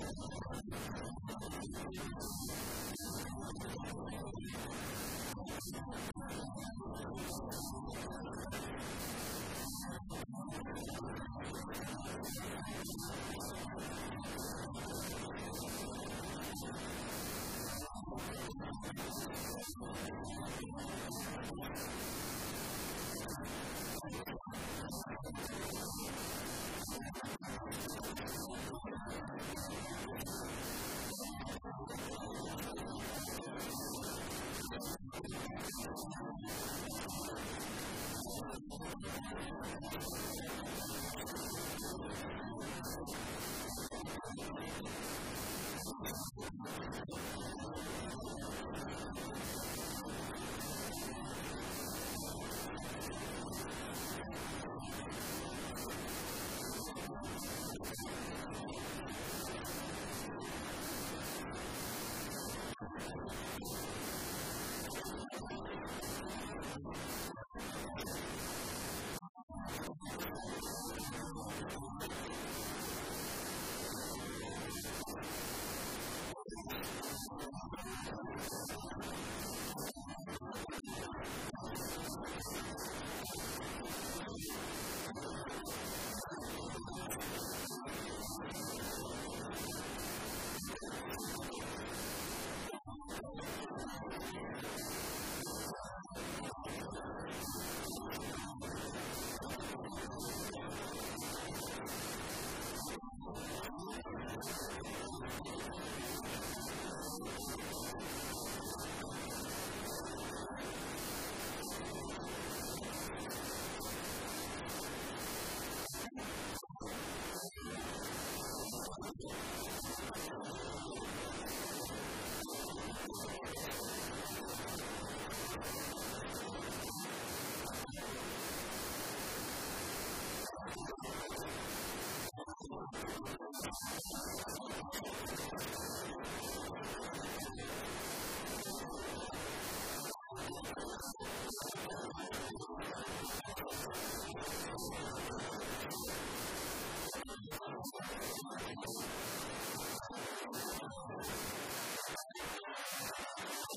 you やった! you.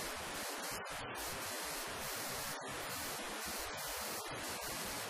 Thank you.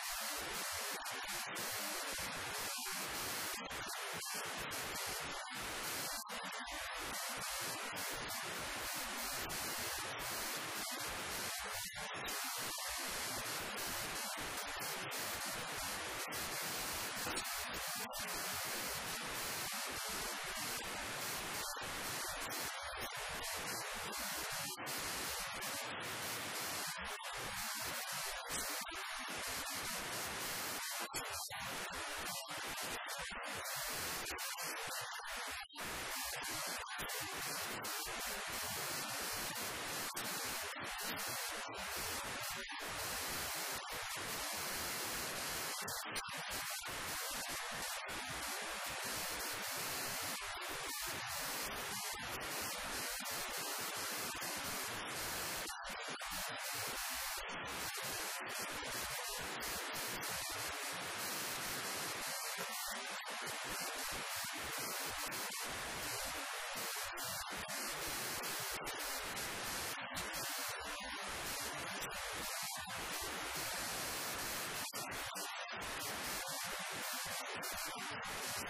Thank you.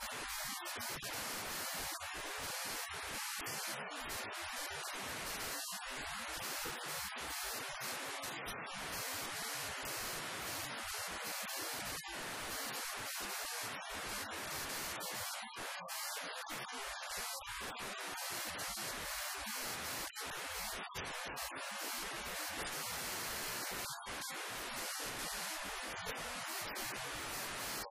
よし!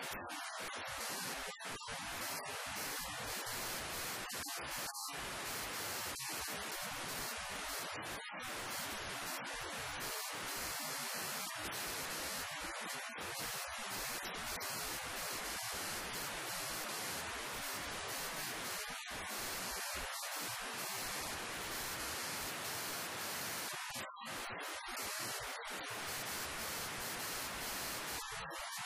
you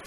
you.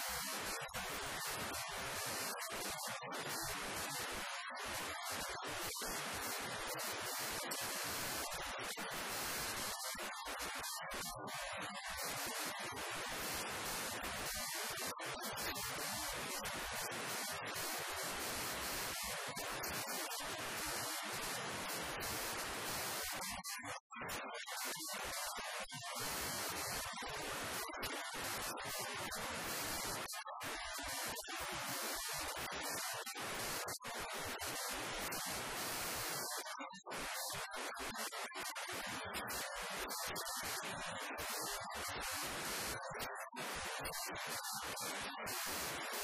よろしくお願いします。